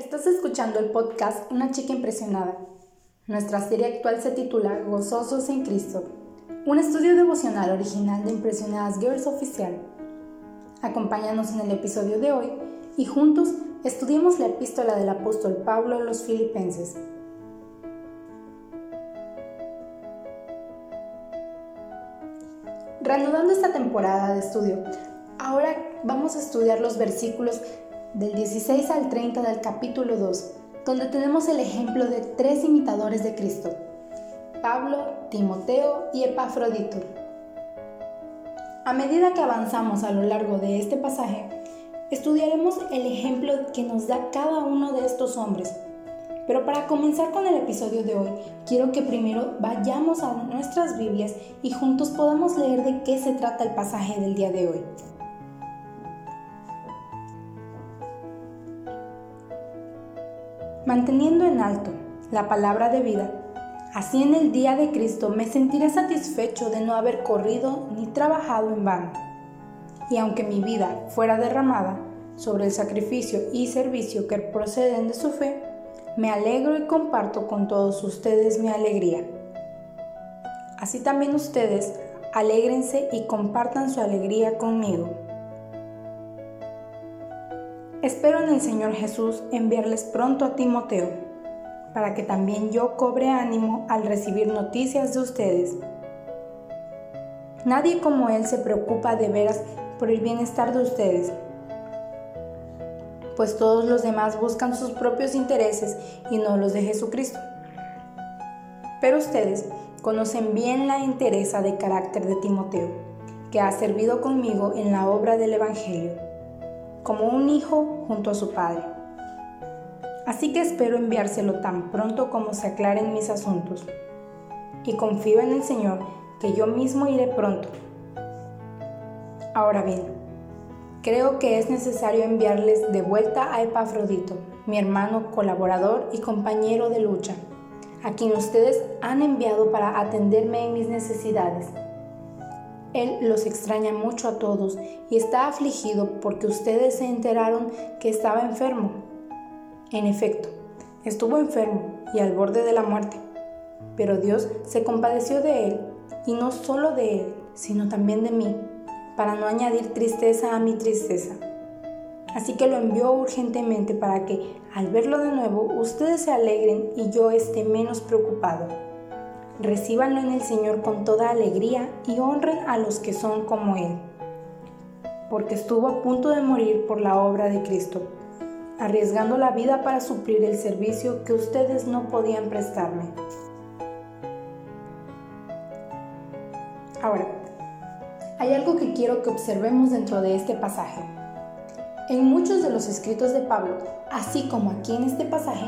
Estás escuchando el podcast Una chica impresionada. Nuestra serie actual se titula Gozosos en Cristo, un estudio devocional original de Impresionadas Girls Oficial. Acompáñanos en el episodio de hoy y juntos estudiemos la epístola del apóstol Pablo a los filipenses. Reanudando esta temporada de estudio, ahora vamos a estudiar los versículos del 16 al 30 del capítulo 2, donde tenemos el ejemplo de tres imitadores de Cristo, Pablo, Timoteo y Epafrodito. A medida que avanzamos a lo largo de este pasaje, estudiaremos el ejemplo que nos da cada uno de estos hombres. Pero para comenzar con el episodio de hoy, quiero que primero vayamos a nuestras Biblias y juntos podamos leer de qué se trata el pasaje del día de hoy. Manteniendo en alto la palabra de vida. Así en el día de Cristo me sentiré satisfecho de no haber corrido ni trabajado en vano. Y aunque mi vida fuera derramada sobre el sacrificio y servicio que proceden de su fe, me alegro y comparto con todos ustedes mi alegría. Así también ustedes alégrense y compartan su alegría conmigo. Espero en el Señor Jesús enviarles pronto a Timoteo, para que también yo cobre ánimo al recibir noticias de ustedes. Nadie como Él se preocupa de veras por el bienestar de ustedes, pues todos los demás buscan sus propios intereses y no los de Jesucristo. Pero ustedes conocen bien la interesa de carácter de Timoteo, que ha servido conmigo en la obra del Evangelio como un hijo junto a su padre. Así que espero enviárselo tan pronto como se aclaren mis asuntos. Y confío en el Señor que yo mismo iré pronto. Ahora bien, creo que es necesario enviarles de vuelta a Epafrodito, mi hermano colaborador y compañero de lucha, a quien ustedes han enviado para atenderme en mis necesidades él los extraña mucho a todos y está afligido porque ustedes se enteraron que estaba enfermo. En efecto, estuvo enfermo y al borde de la muerte. Pero Dios se compadeció de él, y no solo de él, sino también de mí, para no añadir tristeza a mi tristeza. Así que lo envió urgentemente para que, al verlo de nuevo, ustedes se alegren y yo esté menos preocupado recíbanlo en el Señor con toda alegría y honren a los que son como Él, porque estuvo a punto de morir por la obra de Cristo, arriesgando la vida para suplir el servicio que ustedes no podían prestarme. Ahora, hay algo que quiero que observemos dentro de este pasaje. En muchos de los escritos de Pablo, así como aquí en este pasaje,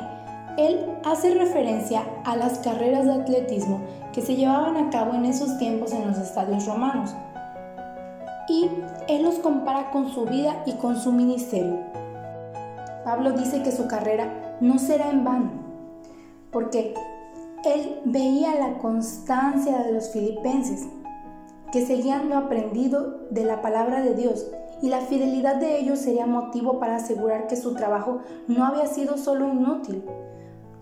él hace referencia a las carreras de atletismo que se llevaban a cabo en esos tiempos en los estadios romanos. Y él los compara con su vida y con su ministerio. Pablo dice que su carrera no será en vano, porque él veía la constancia de los filipenses, que seguían lo aprendido de la palabra de Dios, y la fidelidad de ellos sería motivo para asegurar que su trabajo no había sido solo inútil,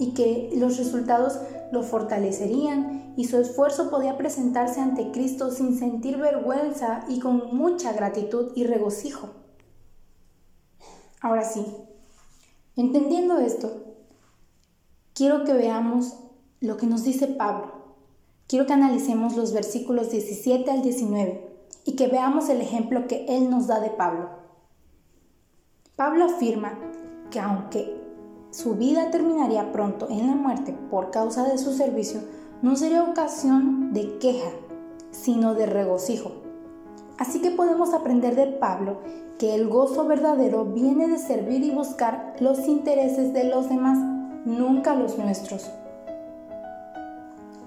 y que los resultados lo fortalecerían y su esfuerzo podía presentarse ante Cristo sin sentir vergüenza y con mucha gratitud y regocijo. Ahora sí, entendiendo esto, quiero que veamos lo que nos dice Pablo. Quiero que analicemos los versículos 17 al 19 y que veamos el ejemplo que él nos da de Pablo. Pablo afirma que aunque su vida terminaría pronto en la muerte por causa de su servicio, no sería ocasión de queja, sino de regocijo. Así que podemos aprender de Pablo que el gozo verdadero viene de servir y buscar los intereses de los demás, nunca los nuestros.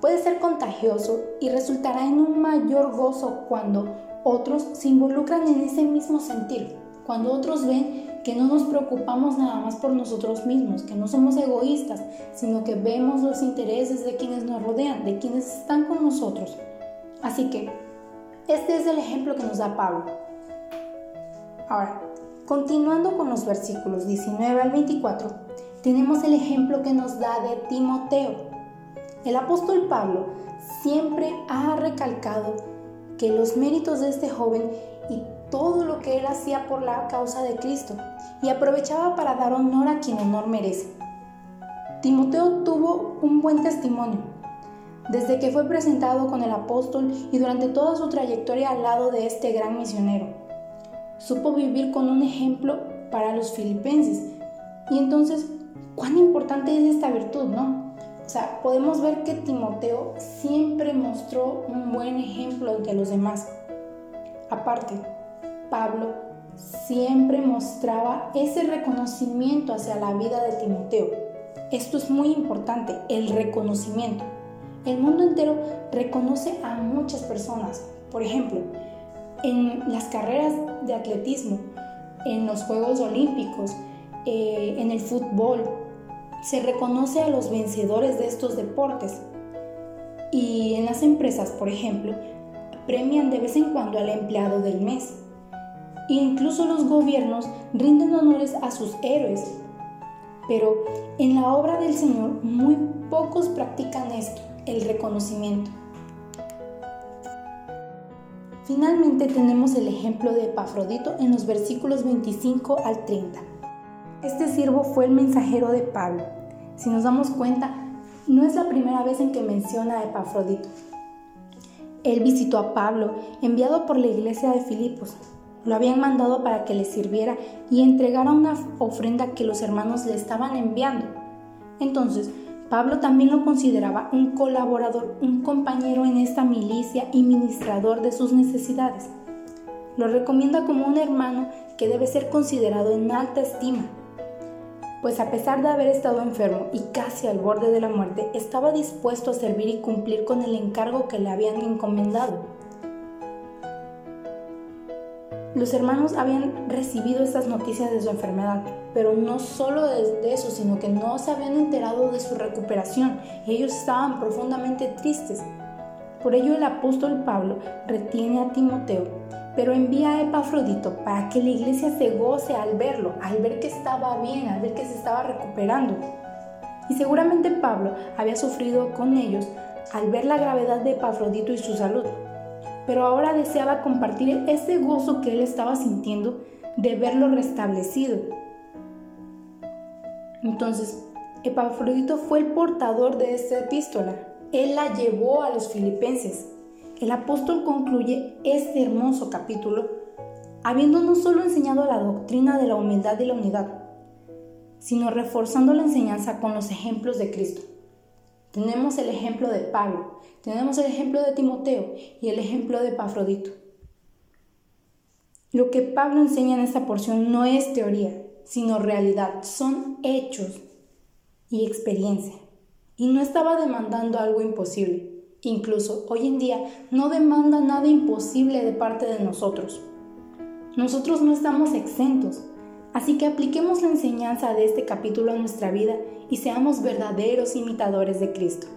Puede ser contagioso y resultará en un mayor gozo cuando otros se involucran en ese mismo sentir, cuando otros ven que no nos preocupamos nada más por nosotros mismos, que no somos egoístas, sino que vemos los intereses de quienes nos rodean, de quienes están con nosotros. Así que, este es el ejemplo que nos da Pablo. Ahora, continuando con los versículos 19 al 24, tenemos el ejemplo que nos da de Timoteo. El apóstol Pablo siempre ha recalcado que los méritos de este joven y todo lo que él hacía por la causa de Cristo y aprovechaba para dar honor a quien honor merece. Timoteo tuvo un buen testimonio. Desde que fue presentado con el apóstol y durante toda su trayectoria al lado de este gran misionero, supo vivir con un ejemplo para los filipenses. Y entonces, ¿cuán importante es esta virtud, no? O sea, podemos ver que Timoteo siempre mostró un buen ejemplo ante los demás. Aparte, Pablo siempre mostraba ese reconocimiento hacia la vida de Timoteo. Esto es muy importante, el reconocimiento. El mundo entero reconoce a muchas personas. Por ejemplo, en las carreras de atletismo, en los Juegos Olímpicos, eh, en el fútbol, se reconoce a los vencedores de estos deportes. Y en las empresas, por ejemplo, premian de vez en cuando al empleado del mes. Incluso los gobiernos rinden honores a sus héroes. Pero en la obra del Señor muy pocos practican esto, el reconocimiento. Finalmente tenemos el ejemplo de Epafrodito en los versículos 25 al 30. Este siervo fue el mensajero de Pablo. Si nos damos cuenta, no es la primera vez en que menciona a Epafrodito. Él visitó a Pablo, enviado por la iglesia de Filipos, lo habían mandado para que le sirviera y entregara una ofrenda que los hermanos le estaban enviando. Entonces, Pablo también lo consideraba un colaborador, un compañero en esta milicia y ministrador de sus necesidades. Lo recomienda como un hermano que debe ser considerado en alta estima, pues a pesar de haber estado enfermo y casi al borde de la muerte, estaba dispuesto a servir y cumplir con el encargo que le habían encomendado. Los hermanos habían recibido estas noticias de su enfermedad, pero no solo de eso, sino que no se habían enterado de su recuperación. Ellos estaban profundamente tristes. Por ello el apóstol Pablo retiene a Timoteo, pero envía a Epafrodito para que la iglesia se goce al verlo, al ver que estaba bien, al ver que se estaba recuperando. Y seguramente Pablo había sufrido con ellos al ver la gravedad de Epafrodito y su salud pero ahora deseaba compartir ese gozo que él estaba sintiendo de verlo restablecido. Entonces, Epafrodito fue el portador de esta epístola. Él la llevó a los filipenses. El apóstol concluye este hermoso capítulo habiendo no solo enseñado la doctrina de la humildad y la unidad, sino reforzando la enseñanza con los ejemplos de Cristo. Tenemos el ejemplo de Pablo, tenemos el ejemplo de Timoteo y el ejemplo de Pafrodito. Lo que Pablo enseña en esta porción no es teoría, sino realidad, son hechos y experiencia. Y no estaba demandando algo imposible. Incluso hoy en día no demanda nada imposible de parte de nosotros. Nosotros no estamos exentos, así que apliquemos la enseñanza de este capítulo a nuestra vida y seamos verdaderos imitadores de Cristo.